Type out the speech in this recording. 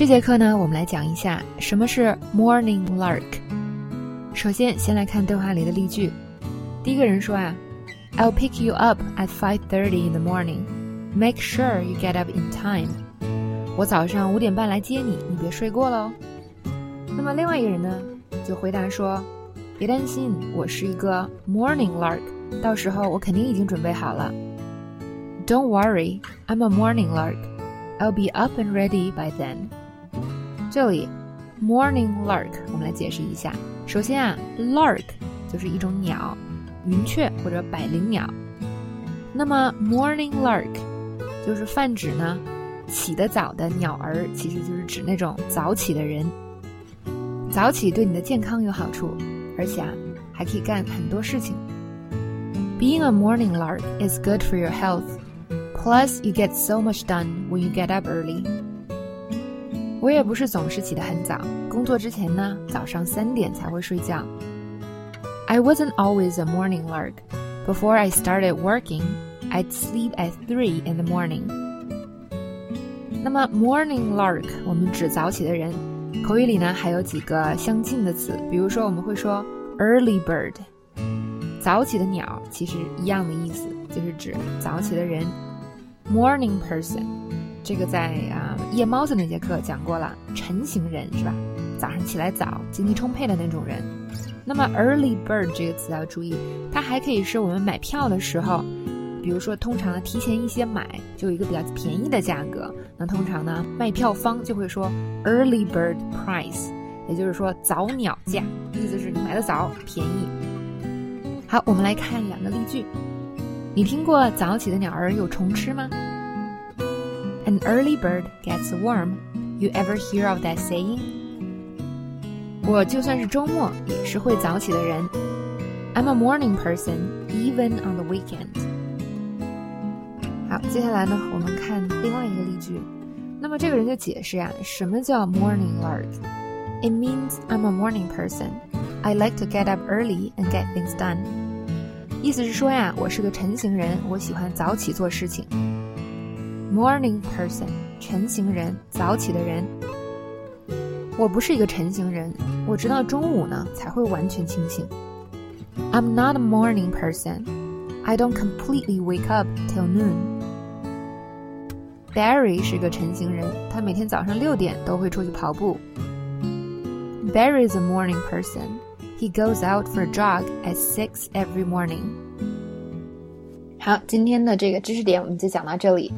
这节课呢，我们来讲一下什么是 morning lark。首先，先来看对话里的例句。第一个人说啊，I'll pick you up at five thirty in the morning. Make sure you get up in time. 我早上五点半来接你，你别睡过喽。那么另外一个人呢，就回答说，别担心，我是一个 morning lark，到时候我肯定已经准备好了。Don't worry, I'm a morning lark. I'll be up and ready by then. 这里，morning lark，我们来解释一下。首先啊，lark 就是一种鸟，云雀或者百灵鸟。那么 morning lark 就是泛指呢，起得早的鸟儿，其实就是指那种早起的人。早起对你的健康有好处，而且啊，还可以干很多事情。Being a morning lark is good for your health. Plus, you get so much done when you get up early. 我也不是总是起得很早，工作之前呢，早上三点才会睡觉。I wasn't always a morning lark. Before I started working, I'd sleep at three in the morning. 那么 morning lark 我们指早起的人，口语里呢还有几个相近的词，比如说我们会说 early bird，早起的鸟，其实一样的意思，就是指早起的人。Morning person。这个在啊夜猫子那节课讲过了，晨型人是吧？早上起来早，精力充沛的那种人。那么 early bird 这个词要注意，它还可以是我们买票的时候，比如说通常呢提前一些买，就有一个比较便宜的价格。那通常呢卖票方就会说 early bird price，也就是说早鸟价，意思是你买的早，便宜。好，我们来看两个例句。你听过早起的鸟儿有虫吃吗 ？An early bird gets a worm. You ever hear of that saying? 我就算是周末也是会早起的人。I'm a morning person, even on the weekend. 好，接下来呢，我们看另外一个例句。那么这个人就解释呀，什么叫 morning lark? It means I'm a morning person. I like to get up early and get things done. 意思是说呀，我是个晨型人，我喜欢早起做事情。 Morning person，晨型人，早起的人。我不是一个晨型人，我直到中午呢才会完全清醒。I'm not a morning person. I don't completely wake up till noon. Barry 是个晨型人，他每天早上六点都会出去跑步。Barry is a morning person. He goes out for a jog at six every morning. 好，今天的这个知识点我们就讲到这里。